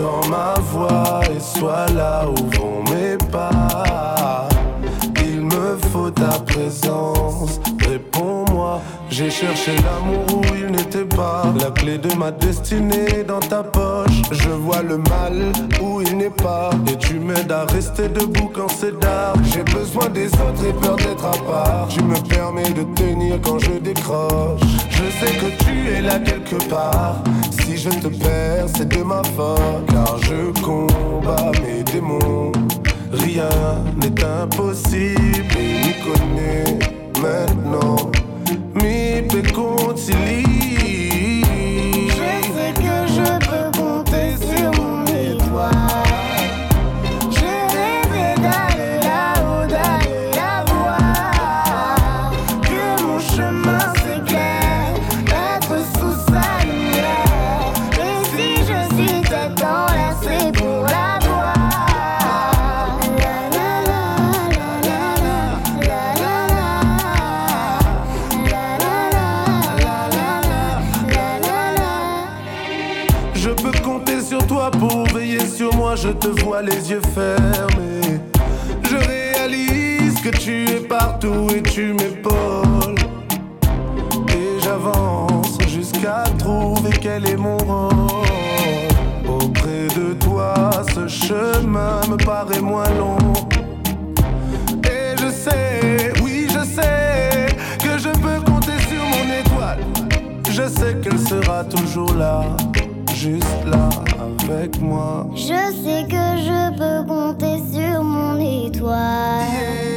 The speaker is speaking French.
Dans ma voix et sois là où vont mes pas. Il me faut ta présence, réponds-moi. J'ai cherché l'amour où il n'était pas. La clé de ma destinée dans ta poche. Je vois le mal où il n'est pas. Et tu m'aides à rester debout quand c'est d'art. J'ai besoin des autres et peur d'être à part. Tu me permets de tenir quand je décroche. Je sais que tu es là quelque part je te perds, c'est de ma faute, car je compter sur toi pour veiller sur moi. Je te vois les yeux fermés. Je réalise que tu es partout et tu m'épaules. Et j'avance jusqu'à trouver quel est mon rôle. Auprès de toi, ce chemin me paraît moins long. Et je sais, oui, je sais que je peux compter sur mon étoile. Je sais qu'elle sera toujours là juste là avec moi. Je sais que je peux compter sur mon étoile.